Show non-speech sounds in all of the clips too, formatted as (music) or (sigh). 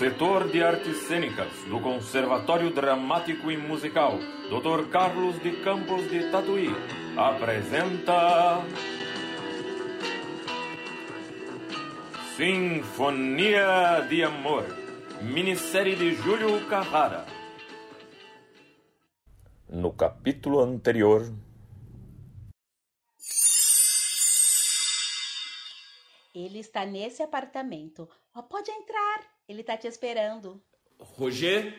setor de artes cênicas do Conservatório Dramático e Musical, Dr. Carlos de Campos de Tatuí, apresenta. Sinfonia de Amor, minissérie de Júlio Carrara. No capítulo anterior, Ele está nesse apartamento. Ó, pode entrar. Ele está te esperando. Roger?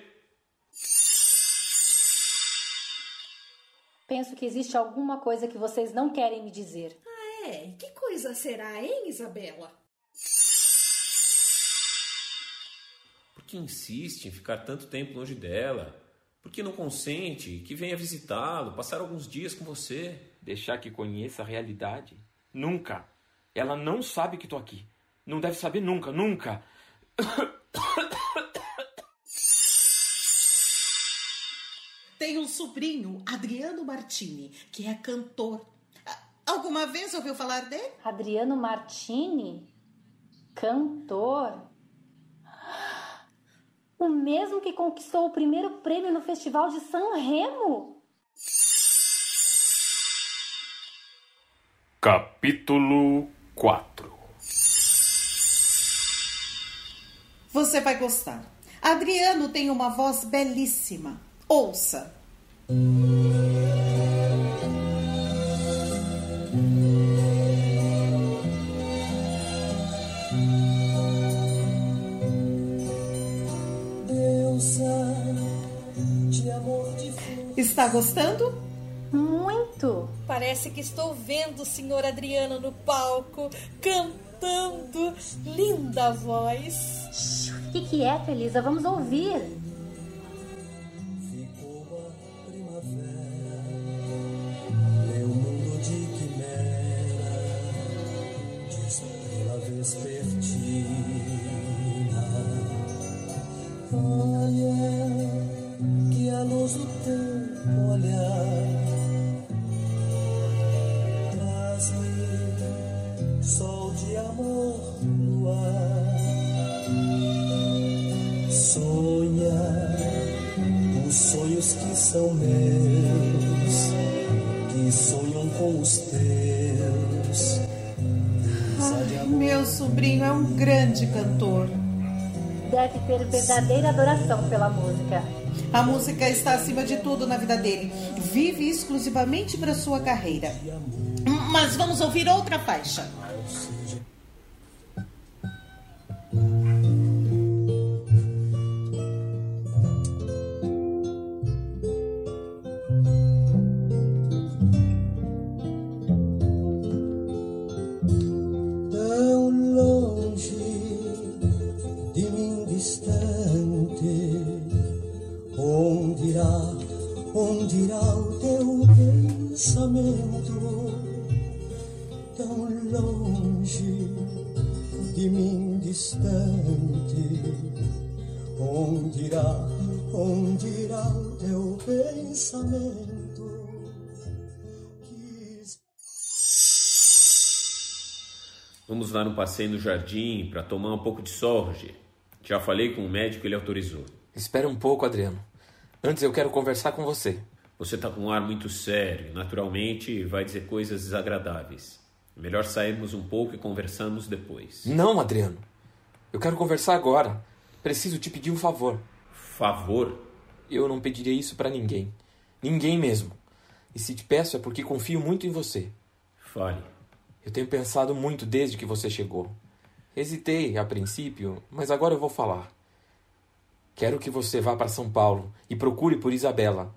Penso que existe alguma coisa que vocês não querem me dizer. Ah, é? Que coisa será, hein, Isabela? Por que insiste em ficar tanto tempo longe dela? Por que não consente que venha visitá-lo, passar alguns dias com você? Deixar que conheça a realidade? Nunca. Ela não sabe que tô aqui. Não deve saber nunca, nunca. (coughs) Tem um sobrinho, Adriano Martini, que é cantor. Alguma vez ouviu falar dele? Adriano Martini? Cantor? O mesmo que conquistou o primeiro prêmio no Festival de San Remo? Capítulo 4 Você vai gostar. Adriano tem uma voz belíssima. Ouça. Está gostando? Muito! Parece que estou vendo o senhor Adriano no palco, cantando. Linda voz. Fique quieto, Elisa, vamos ouvir. Verdadeira adoração pela música. A música está acima de tudo na vida dele. Vive exclusivamente para sua carreira. Mas vamos ouvir outra faixa. Vamos dar um passeio no jardim para tomar um pouco de sol, Roger. Já falei com o médico, ele autorizou. Espera um pouco, Adriano. Antes eu quero conversar com você. Você está com um ar muito sério, naturalmente vai dizer coisas desagradáveis. Melhor sairmos um pouco e conversarmos depois. Não, Adriano. Eu quero conversar agora. Preciso te pedir um favor. Favor? Eu não pediria isso pra ninguém. Ninguém mesmo. E se te peço é porque confio muito em você. Fale. Eu tenho pensado muito desde que você chegou. Hesitei a princípio, mas agora eu vou falar. Quero que você vá para São Paulo e procure por Isabela.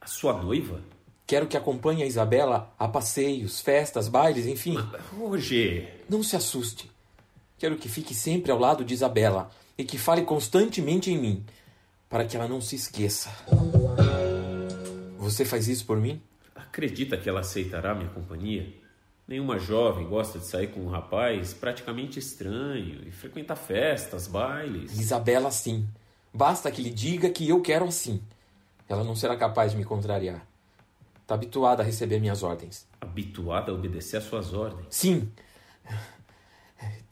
A sua noiva? Quero que acompanhe a Isabela a passeios, festas, bailes, enfim. Roger, Não se assuste. Quero que fique sempre ao lado de Isabela e que fale constantemente em mim, para que ela não se esqueça. Você faz isso por mim? acredita que ela aceitará minha companhia? Nenhuma jovem gosta de sair com um rapaz praticamente estranho e frequentar festas, bailes. Isabela, sim. Basta que lhe diga que eu quero assim. Ela não será capaz de me contrariar. Está habituada a receber minhas ordens. Habituada a obedecer às suas ordens. Sim.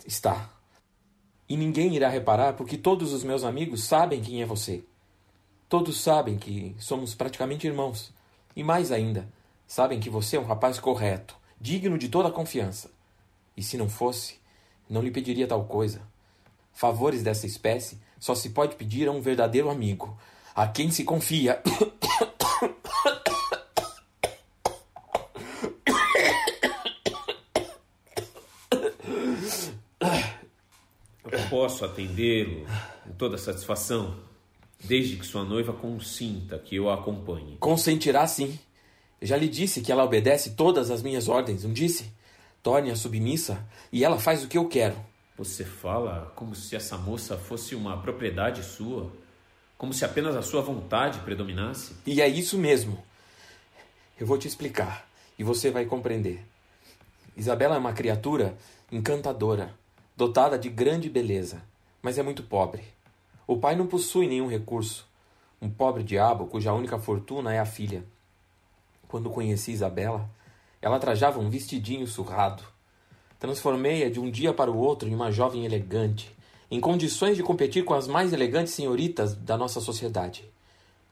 Está. E ninguém irá reparar porque todos os meus amigos sabem quem é você. Todos sabem que somos praticamente irmãos. E mais ainda, sabem que você é um rapaz correto, digno de toda a confiança. E se não fosse, não lhe pediria tal coisa. Favores dessa espécie só se pode pedir a um verdadeiro amigo, a quem se confia. Eu posso atendê-lo com toda satisfação, desde que sua noiva consinta que eu a acompanhe. Consentirá sim. Já lhe disse que ela obedece todas as minhas ordens, não disse? Torne-a submissa e ela faz o que eu quero. Você fala como se essa moça fosse uma propriedade sua, como se apenas a sua vontade predominasse. E é isso mesmo. Eu vou te explicar e você vai compreender. Isabela é uma criatura encantadora, dotada de grande beleza, mas é muito pobre. O pai não possui nenhum recurso. Um pobre diabo cuja única fortuna é a filha. Quando conheci Isabela, ela trajava um vestidinho surrado. Transformei-a de um dia para o outro em uma jovem elegante, em condições de competir com as mais elegantes senhoritas da nossa sociedade.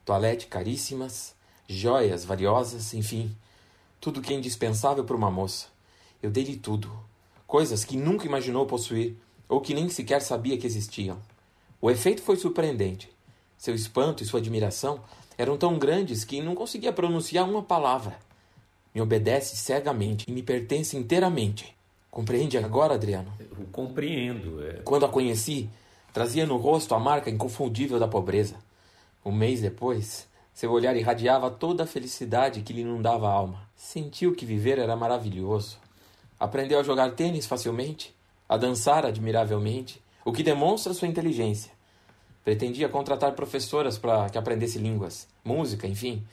Toalete caríssimas, joias valiosas, enfim, tudo que é indispensável para uma moça. Eu dei-lhe tudo, coisas que nunca imaginou possuir ou que nem sequer sabia que existiam. O efeito foi surpreendente. Seu espanto e sua admiração eram tão grandes que não conseguia pronunciar uma palavra. Me obedece cegamente e me pertence inteiramente. Compreende agora, Adriano? Eu compreendo. É... Quando a conheci, trazia no rosto a marca inconfundível da pobreza. Um mês depois, seu olhar irradiava toda a felicidade que lhe inundava a alma. Sentiu que viver era maravilhoso. Aprendeu a jogar tênis facilmente, a dançar admiravelmente, o que demonstra sua inteligência. Pretendia contratar professoras para que aprendesse línguas, música, enfim,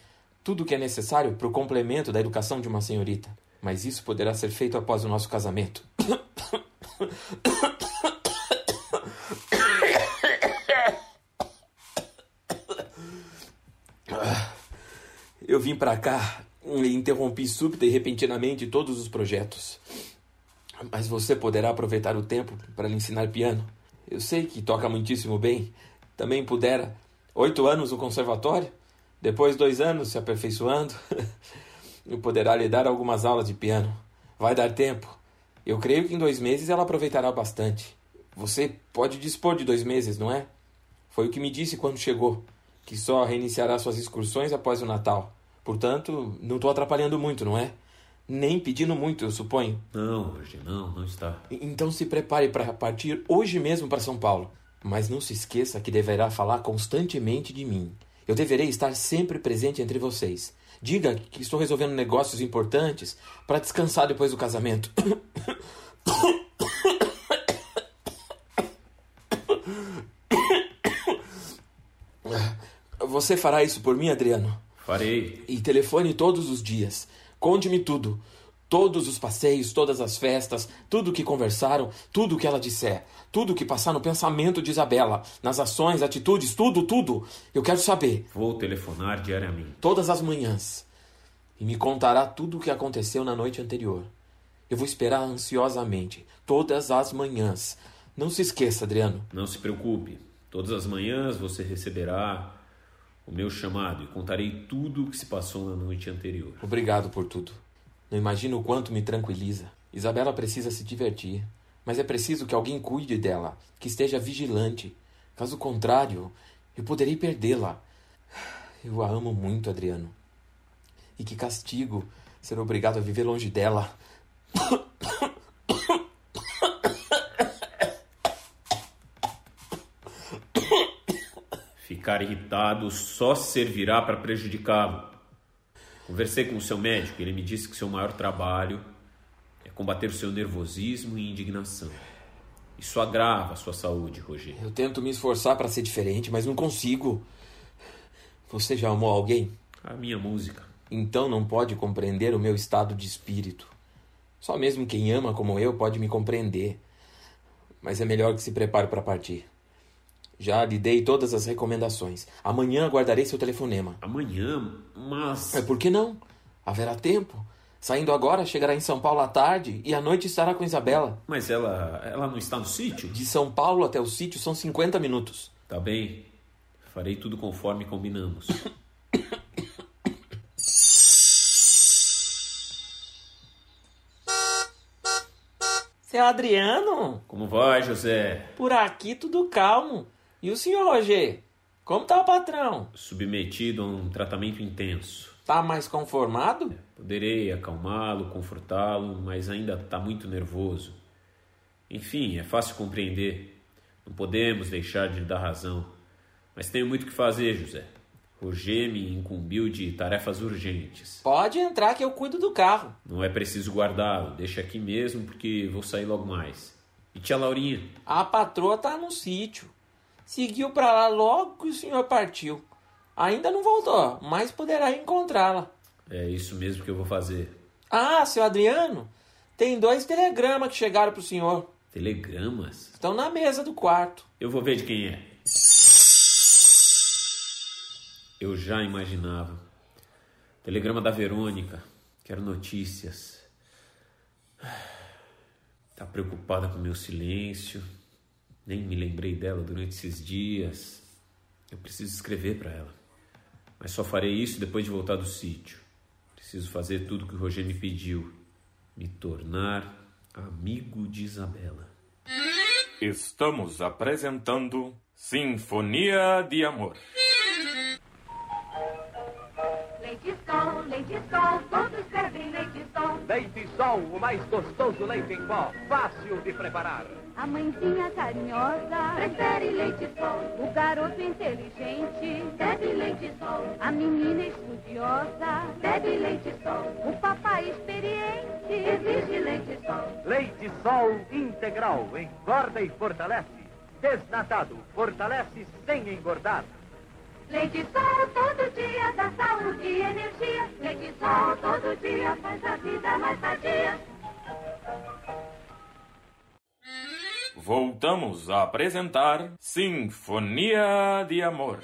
tudo o que é necessário para o complemento da educação de uma senhorita. Mas isso poderá ser feito após o nosso casamento. (coughs) Eu vim para cá e interrompi súbita e repentinamente todos os projetos. Mas você poderá aproveitar o tempo para lhe ensinar piano. Eu sei que toca muitíssimo bem. Também pudera. Oito anos no conservatório, depois dois anos se aperfeiçoando. (laughs) Eu poderá lhe dar algumas aulas de piano. Vai dar tempo. Eu creio que em dois meses ela aproveitará bastante. Você pode dispor de dois meses, não é? Foi o que me disse quando chegou, que só reiniciará suas excursões após o Natal. Portanto, não estou atrapalhando muito, não é? Nem pedindo muito, eu suponho. Não, hoje não, não está. Então se prepare para partir hoje mesmo para São Paulo. Mas não se esqueça que deverá falar constantemente de mim. Eu deverei estar sempre presente entre vocês. Diga que estou resolvendo negócios importantes para descansar depois do casamento. Você fará isso por mim, Adriano? Farei. E telefone todos os dias. Conte-me tudo. Todos os passeios, todas as festas, tudo o que conversaram, tudo o que ela disser, tudo o que passar no pensamento de Isabela, nas ações, atitudes, tudo, tudo. Eu quero saber. Vou telefonar diariamente. Todas as manhãs. E me contará tudo o que aconteceu na noite anterior. Eu vou esperar ansiosamente, todas as manhãs. Não se esqueça, Adriano. Não se preocupe. Todas as manhãs você receberá o meu chamado e contarei tudo o que se passou na noite anterior. Obrigado por tudo. Não imagino o quanto me tranquiliza. Isabela precisa se divertir, mas é preciso que alguém cuide dela, que esteja vigilante. Caso contrário, eu poderei perdê-la. Eu a amo muito, Adriano. E que castigo ser obrigado a viver longe dela. Ficar irritado só servirá para prejudicá-lo. Conversei com o seu médico, ele me disse que seu maior trabalho é combater o seu nervosismo e indignação. Isso agrava a sua saúde, Roger. Eu tento me esforçar para ser diferente, mas não consigo. Você já amou alguém? A minha música. Então não pode compreender o meu estado de espírito. Só mesmo quem ama como eu pode me compreender. Mas é melhor que se prepare para partir. Já lhe dei todas as recomendações. Amanhã aguardarei seu telefonema. Amanhã? Mas. É por que não? Haverá tempo. Saindo agora, chegará em São Paulo à tarde e à noite estará com Isabela. Mas ela, ela não está no sítio? De São Paulo até o sítio são 50 minutos. Tá bem. Farei tudo conforme combinamos. Seu Adriano? Como vai, José? Por aqui tudo calmo. E o senhor Roger? Como tá o patrão? Submetido a um tratamento intenso. Tá mais conformado? Poderei acalmá-lo, confortá-lo, mas ainda está muito nervoso. Enfim, é fácil compreender. Não podemos deixar de lhe dar razão. Mas tenho muito que fazer, José. Roger me incumbiu de tarefas urgentes. Pode entrar que eu cuido do carro. Não é preciso guardá-lo. Deixa aqui mesmo porque vou sair logo mais. E tia Laurinha? A patroa tá no sítio. Seguiu para lá logo que o senhor partiu. Ainda não voltou, mas poderá encontrá-la. É isso mesmo que eu vou fazer. Ah, seu Adriano, tem dois telegramas que chegaram pro senhor. Telegramas? Estão na mesa do quarto. Eu vou ver de quem é. Eu já imaginava. Telegrama da Verônica. Quero notícias. Tá preocupada com meu silêncio. Nem me lembrei dela durante esses dias. Eu preciso escrever para ela. Mas só farei isso depois de voltar do sítio. Preciso fazer tudo que o Roger me pediu. Me tornar amigo de Isabela. Estamos apresentando Sinfonia de Amor. Leite Sol, Leite Sol, todos bebem Leite Sol. O mais gostoso leite em pó, fácil de preparar. A mãezinha carinhosa prefere Leite Sol. O garoto inteligente bebe Leite Sol. A menina estudiosa bebe Leite Sol. O papai experiente exige Leite Sol. Leite Sol integral, engorda e fortalece. Desnatado, fortalece sem engordar. Leite Sol todo dia dá saúde e energia. Leite Sol todo dia faz a vida mais sadia. Voltamos a apresentar Sinfonia de Amor.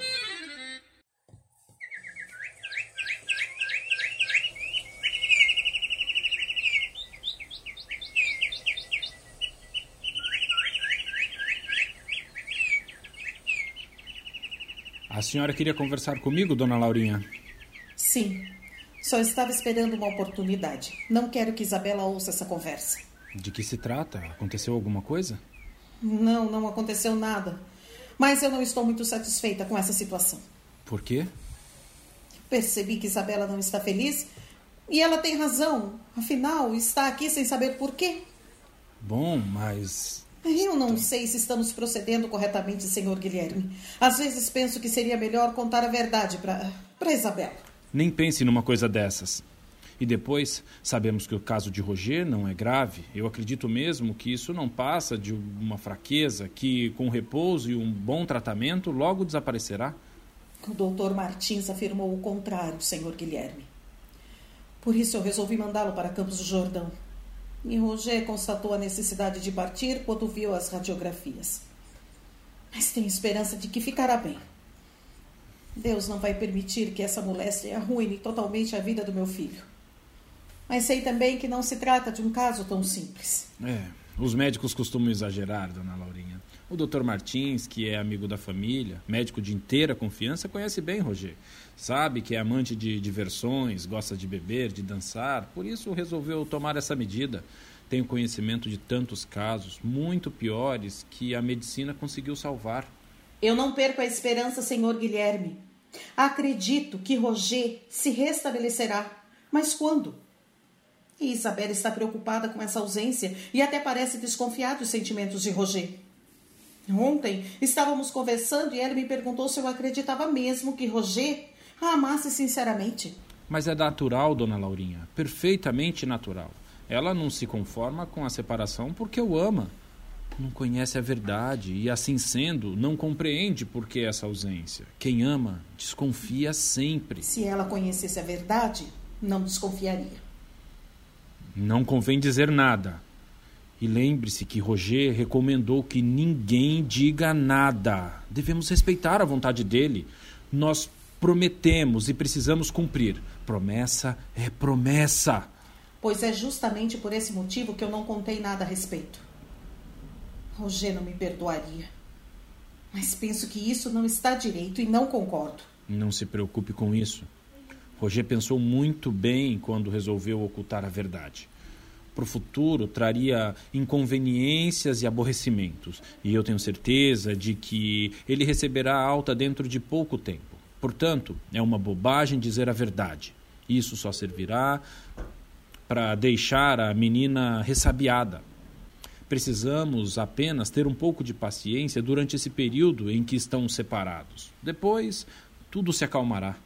A senhora queria conversar comigo, dona Laurinha? Sim. Só estava esperando uma oportunidade. Não quero que Isabela ouça essa conversa. De que se trata? Aconteceu alguma coisa? Não, não aconteceu nada. Mas eu não estou muito satisfeita com essa situação. Por quê? Percebi que Isabela não está feliz e ela tem razão. Afinal, está aqui sem saber por quê. Bom, mas. Eu não sei se estamos procedendo corretamente, senhor Guilherme. Às vezes penso que seria melhor contar a verdade para para Isabela. Nem pense numa coisa dessas. E depois, sabemos que o caso de Roger não é grave. Eu acredito mesmo que isso não passa de uma fraqueza que, com repouso e um bom tratamento, logo desaparecerá. O doutor Martins afirmou o contrário, senhor Guilherme. Por isso eu resolvi mandá-lo para Campos do Jordão. E Roger constatou a necessidade de partir quando viu as radiografias. Mas tenho esperança de que ficará bem. Deus não vai permitir que essa moléstia arruine totalmente a vida do meu filho. Mas sei também que não se trata de um caso tão simples. É, os médicos costumam exagerar, dona Laurinha. O Dr. Martins, que é amigo da família, médico de inteira confiança, conhece bem Roger. Sabe que é amante de diversões, gosta de beber, de dançar, por isso resolveu tomar essa medida. Tenho conhecimento de tantos casos, muito piores, que a medicina conseguiu salvar. Eu não perco a esperança, senhor Guilherme. Acredito que Roger se restabelecerá. Mas quando? E Isabela está preocupada com essa ausência e até parece desconfiar dos sentimentos de Roger. Ontem estávamos conversando e ela me perguntou se eu acreditava mesmo que Roger a amasse sinceramente. Mas é natural, dona Laurinha, perfeitamente natural. Ela não se conforma com a separação porque o ama. Não conhece a verdade e, assim sendo, não compreende por que essa ausência. Quem ama desconfia sempre. Se ela conhecesse a verdade, não desconfiaria. Não convém dizer nada. E lembre-se que Roger recomendou que ninguém diga nada. Devemos respeitar a vontade dele. Nós prometemos e precisamos cumprir. Promessa é promessa. pois é justamente por esse motivo que eu não contei nada a respeito. Roger não me perdoaria. Mas penso que isso não está direito e não concordo. Não se preocupe com isso. Roger pensou muito bem quando resolveu ocultar a verdade. Para o futuro traria inconveniências e aborrecimentos, e eu tenho certeza de que ele receberá alta dentro de pouco tempo. Portanto, é uma bobagem dizer a verdade. Isso só servirá para deixar a menina ressabiada. Precisamos apenas ter um pouco de paciência durante esse período em que estão separados. Depois, tudo se acalmará.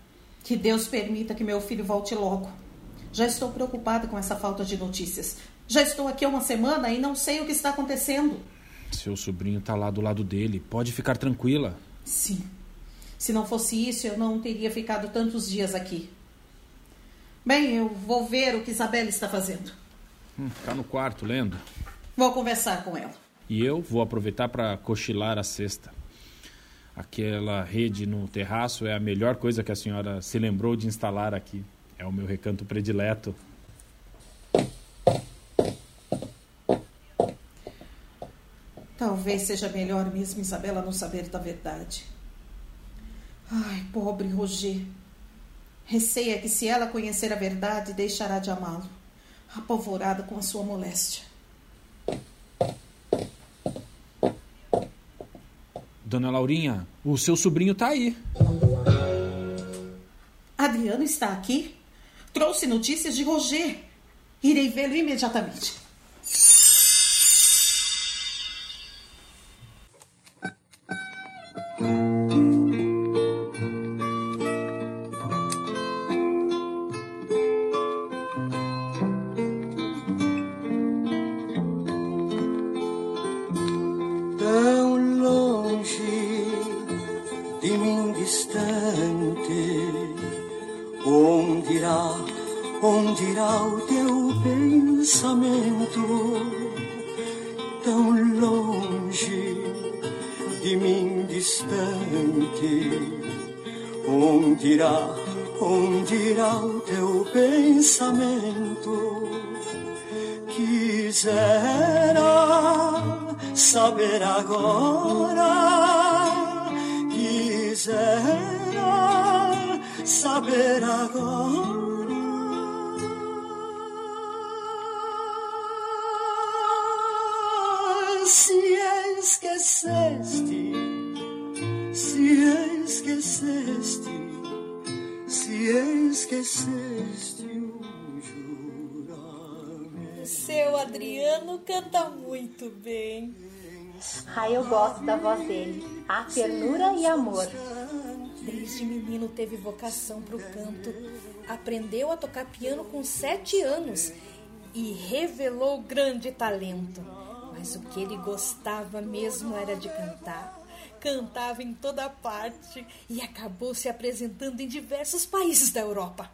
Que Deus permita que meu filho volte logo. Já estou preocupada com essa falta de notícias. Já estou aqui há uma semana e não sei o que está acontecendo. Seu sobrinho está lá do lado dele. Pode ficar tranquila. Sim. Se não fosse isso, eu não teria ficado tantos dias aqui. Bem, eu vou ver o que Isabela está fazendo. Hum, tá no quarto, lendo. Vou conversar com ela. E eu vou aproveitar para cochilar a cesta. Aquela rede no terraço é a melhor coisa que a senhora se lembrou de instalar aqui. É o meu recanto predileto. Talvez seja melhor mesmo Isabela não saber da verdade. Ai, pobre Roger. Receia que se ela conhecer a verdade, deixará de amá-lo, apavorada com a sua moléstia. Dona Laurinha, o seu sobrinho está aí. Adriano está aqui? Trouxe notícias de Roger. Irei vê-lo imediatamente. De mim distante, onde irá, onde irá o teu pensamento? Quisera saber agora, quisera saber agora. Esqueceste, se esqueceste, se esqueceste o juramento. Seu Adriano canta muito bem. Ah, eu gosto da voz dele. A ternura e amor. Desde menino teve vocação para o canto. Aprendeu a tocar piano com sete anos e revelou grande talento. Mas o que ele gostava mesmo era de cantar. Cantava em toda parte e acabou se apresentando em diversos países da Europa.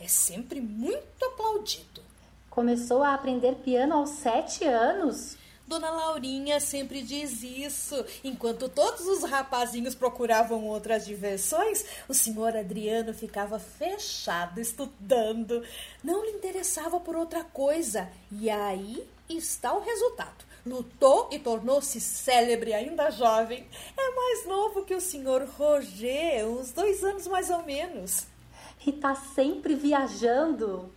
É sempre muito aplaudido. Começou a aprender piano aos sete anos. Dona Laurinha sempre diz isso. Enquanto todos os rapazinhos procuravam outras diversões, o senhor Adriano ficava fechado estudando. Não lhe interessava por outra coisa. E aí está o resultado. Lutou e tornou-se célebre ainda jovem. É mais novo que o senhor Roger, uns dois anos mais ou menos. E tá sempre viajando.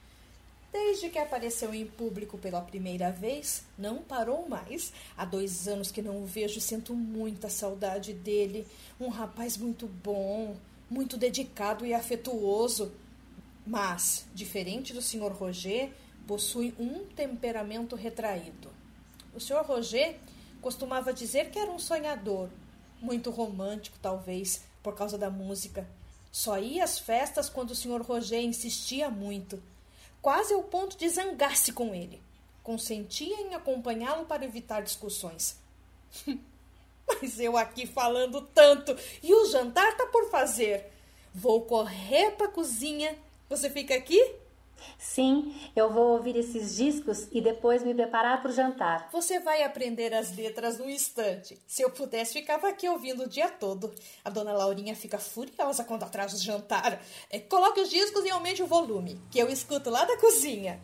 Desde que apareceu em público pela primeira vez, não parou mais. Há dois anos que não o vejo e sinto muita saudade dele. Um rapaz muito bom, muito dedicado e afetuoso. Mas, diferente do Sr. Roger, possui um temperamento retraído. O Sr. Roger costumava dizer que era um sonhador, muito romântico, talvez, por causa da música. Só ia às festas quando o Sr. Roger insistia muito quase ao ponto de zangar-se com ele. Consentia em acompanhá-lo para evitar discussões. (laughs) Mas eu aqui falando tanto e o jantar tá por fazer. Vou correr para a cozinha. Você fica aqui? Sim, eu vou ouvir esses discos e depois me preparar para o jantar. Você vai aprender as letras no instante. Se eu pudesse, ficava aqui ouvindo o dia todo. A dona Laurinha fica furiosa quando atrasa o jantar. É, coloque os discos e aumente o volume, que eu escuto lá da cozinha.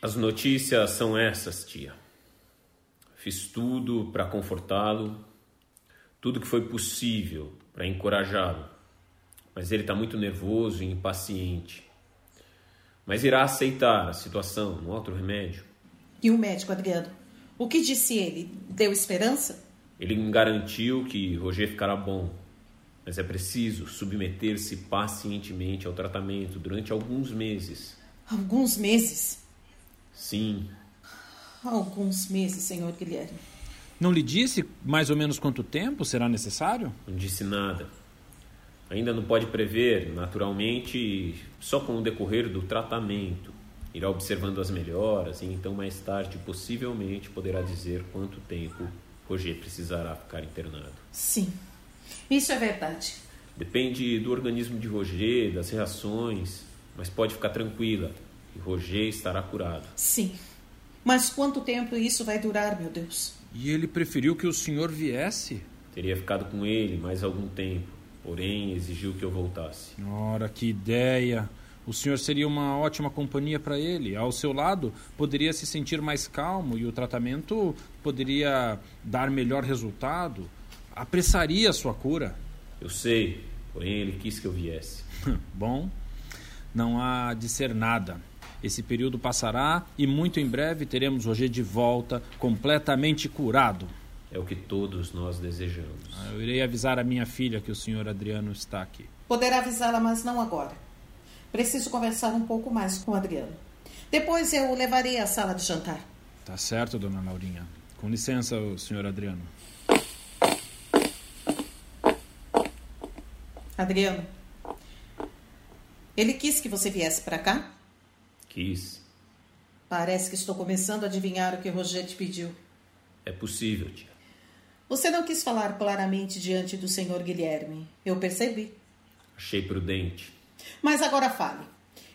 As notícias são essas, tia. Fiz tudo para confortá-lo, tudo que foi possível para encorajá-lo, mas ele está muito nervoso e impaciente. Mas irá aceitar a situação, não há outro remédio. E o médico, Adriano? O que disse ele? Deu esperança? Ele me garantiu que Roger ficará bom, mas é preciso submeter-se pacientemente ao tratamento durante alguns meses. Alguns meses? Sim. Alguns meses, senhor Guilherme. Não lhe disse mais ou menos quanto tempo será necessário? Não disse nada. Ainda não pode prever, naturalmente, só com o decorrer do tratamento. Irá observando as melhoras e então mais tarde possivelmente poderá dizer quanto tempo Roger precisará ficar internado. Sim, isso é verdade. Depende do organismo de Roger, das reações, mas pode ficar tranquila, que Roger estará curado. Sim. Mas quanto tempo isso vai durar, meu Deus? E ele preferiu que o senhor viesse? Teria ficado com ele mais algum tempo, porém exigiu que eu voltasse. Ora, que ideia! O senhor seria uma ótima companhia para ele. Ao seu lado, poderia se sentir mais calmo e o tratamento poderia dar melhor resultado. Apressaria a sua cura. Eu sei, porém ele quis que eu viesse. (laughs) Bom, não há de ser nada. Esse período passará e muito em breve teremos Roger de volta, completamente curado. É o que todos nós desejamos. Ah, eu irei avisar a minha filha que o senhor Adriano está aqui. Poderá avisá-la, mas não agora. Preciso conversar um pouco mais com o Adriano. Depois eu o levarei à sala de jantar. Tá certo, dona Laurinha. Com licença, o senhor Adriano. Adriano, ele quis que você viesse para cá? Quis. Parece que estou começando a adivinhar o que Roger te pediu. É possível, tia. Você não quis falar claramente diante do senhor Guilherme. Eu percebi. Achei prudente. Mas agora fale.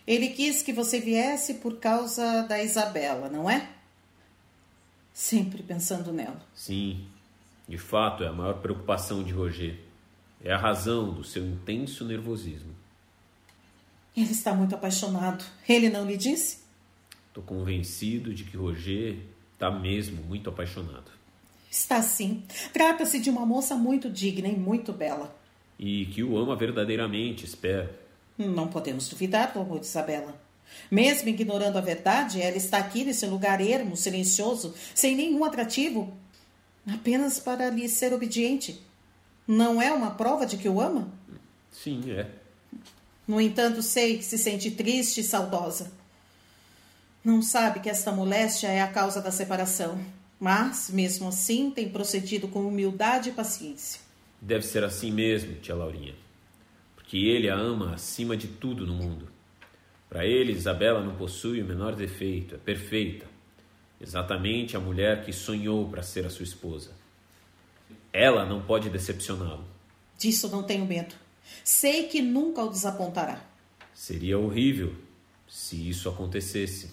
Ele quis que você viesse por causa da Isabela, não é? Sempre pensando nela. Sim. De fato, é a maior preocupação de Roger. É a razão do seu intenso nervosismo. Ele está muito apaixonado. Ele não lhe disse? Estou convencido de que Roger está mesmo muito apaixonado. Está sim. Trata-se de uma moça muito digna e muito bela. E que o ama verdadeiramente, espero. Não podemos duvidar do amor de Isabela. Mesmo ignorando a verdade, ela está aqui nesse lugar ermo, silencioso, sem nenhum atrativo, apenas para lhe ser obediente. Não é uma prova de que o ama? Sim, é. No entanto, sei que se sente triste e saudosa. Não sabe que esta moléstia é a causa da separação, mas, mesmo assim, tem procedido com humildade e paciência. Deve ser assim mesmo, tia Laurinha. Porque ele a ama acima de tudo no mundo. Para ele, Isabela não possui o menor defeito, é perfeita. Exatamente a mulher que sonhou para ser a sua esposa. Ela não pode decepcioná-lo. Disso não tenho medo. Sei que nunca o desapontará. Seria horrível se isso acontecesse.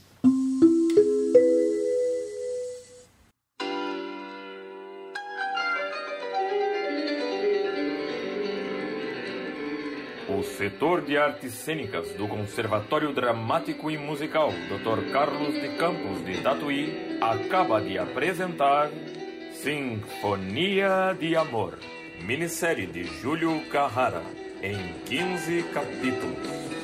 Setor de artes cênicas do Conservatório Dramático e Musical Dr. Carlos de Campos de Tatuí acaba de apresentar Sinfonia de Amor, minissérie de Júlio Carrara, em 15 capítulos.